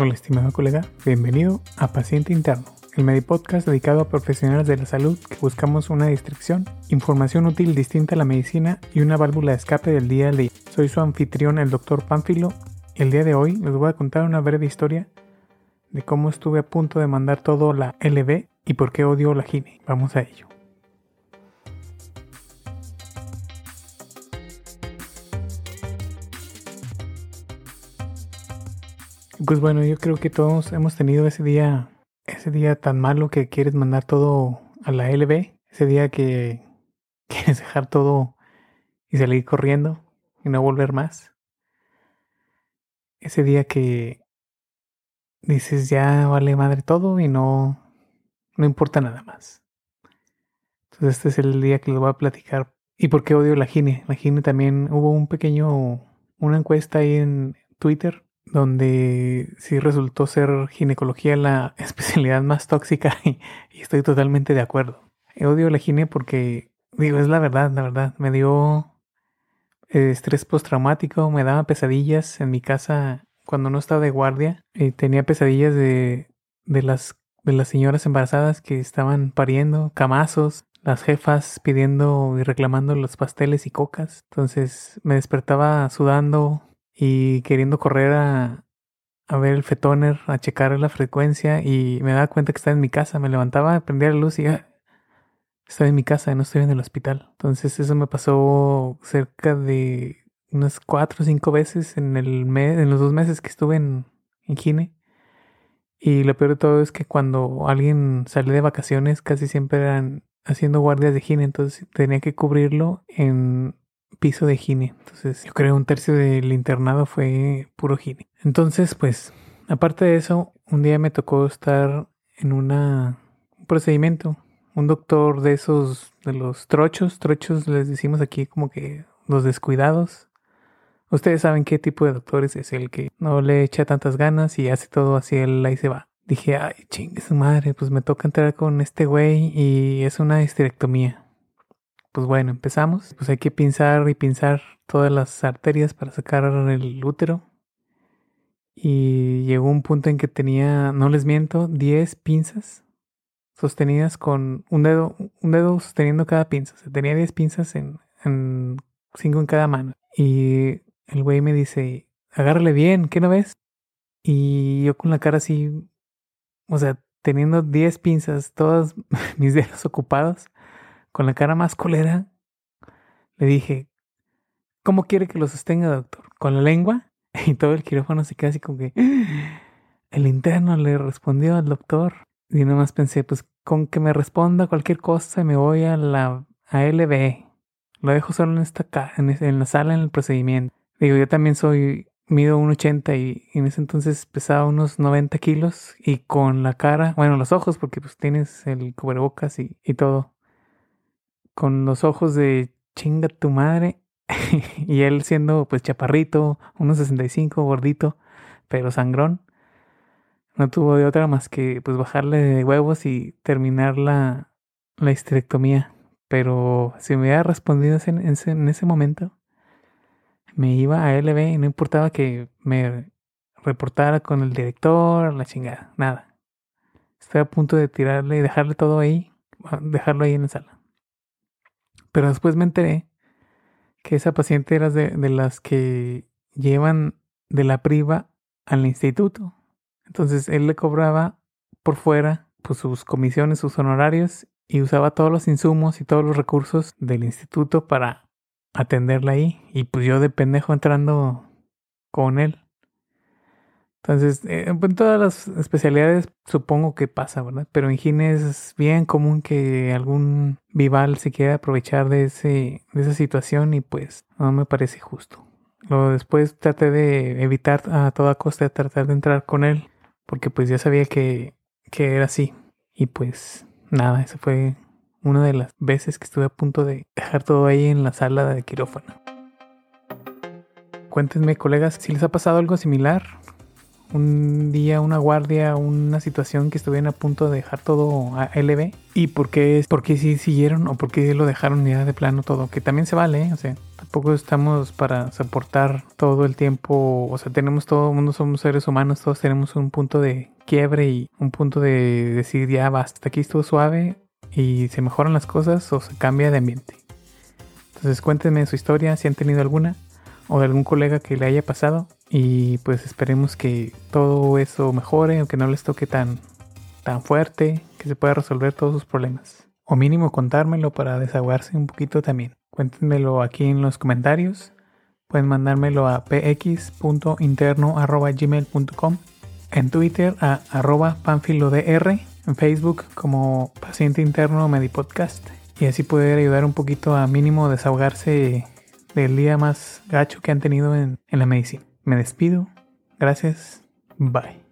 Hola estimado colega, bienvenido a Paciente Interno, el Medipodcast dedicado a profesionales de la salud que buscamos una distracción, información útil distinta a la medicina y una válvula de escape del día a día. Soy su anfitrión, el Dr. Pánfilo, y el día de hoy les voy a contar una breve historia de cómo estuve a punto de mandar todo la LB y por qué odio la gine. Vamos a ello. Pues bueno, yo creo que todos hemos tenido ese día, ese día tan malo que quieres mandar todo a la LB, ese día que quieres dejar todo y salir corriendo y no volver más. Ese día que dices ya vale madre todo y no, no importa nada más. Entonces este es el día que les voy a platicar. ¿Y por qué odio la gine? La gine también hubo un pequeño, una encuesta ahí en Twitter donde sí resultó ser ginecología la especialidad más tóxica y, estoy totalmente de acuerdo. Odio la gine porque, digo, es la verdad, la verdad, me dio eh, estrés postraumático, me daba pesadillas en mi casa cuando no estaba de guardia y tenía pesadillas de, de las de las señoras embarazadas que estaban pariendo, camazos, las jefas pidiendo y reclamando los pasteles y cocas. Entonces me despertaba sudando, y queriendo correr a, a ver el fetoner, a checar la frecuencia y me daba cuenta que estaba en mi casa. Me levantaba, prendía la luz y ya estaba en mi casa no estoy en el hospital. Entonces eso me pasó cerca de unas cuatro o cinco veces en el mes, en los dos meses que estuve en, en Gine. Y lo peor de todo es que cuando alguien sale de vacaciones casi siempre eran haciendo guardias de Gine, entonces tenía que cubrirlo en piso de gine. Entonces, yo creo un tercio del internado fue puro gine. Entonces, pues, aparte de eso, un día me tocó estar en una, un procedimiento. Un doctor de esos, de los trochos, trochos les decimos aquí como que los descuidados. Ustedes saben qué tipo de doctores es el que no le echa tantas ganas y hace todo así, él ahí se va. Dije, ay, chingue su madre, pues me toca entrar con este güey y es una histerectomía pues bueno, empezamos. Pues hay que pinzar y pinzar todas las arterias para sacar el útero. Y llegó un punto en que tenía, no les miento, 10 pinzas sostenidas con un dedo, un dedo sosteniendo cada pinza. O sea, tenía 10 pinzas en, en 5 en cada mano. Y el güey me dice, agárrale bien, ¿qué no ves? Y yo con la cara así, o sea, teniendo 10 pinzas, todos mis dedos ocupados, con la cara más colera, le dije, ¿cómo quiere que lo sostenga, doctor? ¿Con la lengua? Y todo el quirófano se queda así como que... El interno le respondió al doctor. Y nada más pensé, pues con que me responda cualquier cosa me voy a la ALB. Lo dejo solo en esta en la sala en el procedimiento. Digo, yo también soy, mido 1,80 y, y en ese entonces pesaba unos 90 kilos y con la cara, bueno, los ojos, porque pues tienes el cubrebocas y, y todo con los ojos de chinga tu madre. y él siendo pues chaparrito, unos 65, gordito, pero sangrón. No tuvo de otra más que pues bajarle de huevos y terminar la, la histerectomía. Pero si me hubiera respondido en ese, en ese momento, me iba a LB y no importaba que me reportara con el director, la chingada, nada. Estoy a punto de tirarle y dejarle todo ahí, dejarlo ahí en la sala. Pero después me enteré que esa paciente era de, las que llevan de la priva al instituto. Entonces él le cobraba por fuera pues, sus comisiones, sus honorarios y usaba todos los insumos y todos los recursos del instituto para atenderla ahí. Y pues yo de pendejo entrando con él. Entonces, eh, en todas las especialidades supongo que pasa, ¿verdad? Pero en Gine es bien común que algún vival se quiera aprovechar de, ese, de esa situación y pues no me parece justo. Luego después traté de evitar a toda costa tratar de entrar con él porque pues ya sabía que, que era así. Y pues nada, esa fue una de las veces que estuve a punto de dejar todo ahí en la sala de quirófano. Cuéntenme, colegas, si les ha pasado algo similar un día, una guardia, una situación que estuvieran a punto de dejar todo a LB y por qué, por qué sí siguieron o por qué lo dejaron ya de plano todo, que también se vale, ¿eh? o sea, tampoco estamos para soportar todo el tiempo, o sea, tenemos todo mundo, somos seres humanos, todos tenemos un punto de quiebre y un punto de decir ya basta, aquí estuvo suave y se mejoran las cosas o se cambia de ambiente. Entonces cuéntenme su historia si han tenido alguna o de algún colega que le haya pasado y pues esperemos que todo eso mejore, aunque no les toque tan, tan fuerte, que se pueda resolver todos sus problemas. O mínimo contármelo para desahogarse un poquito también. Cuéntenmelo aquí en los comentarios. Pueden mandármelo a px.interno.gmail.com En Twitter a arroba panfilodr. En Facebook como paciente interno medipodcast. Y así poder ayudar un poquito a mínimo desahogarse del día más gacho que han tenido en, en la medicina. Me despido. Gracias. Bye.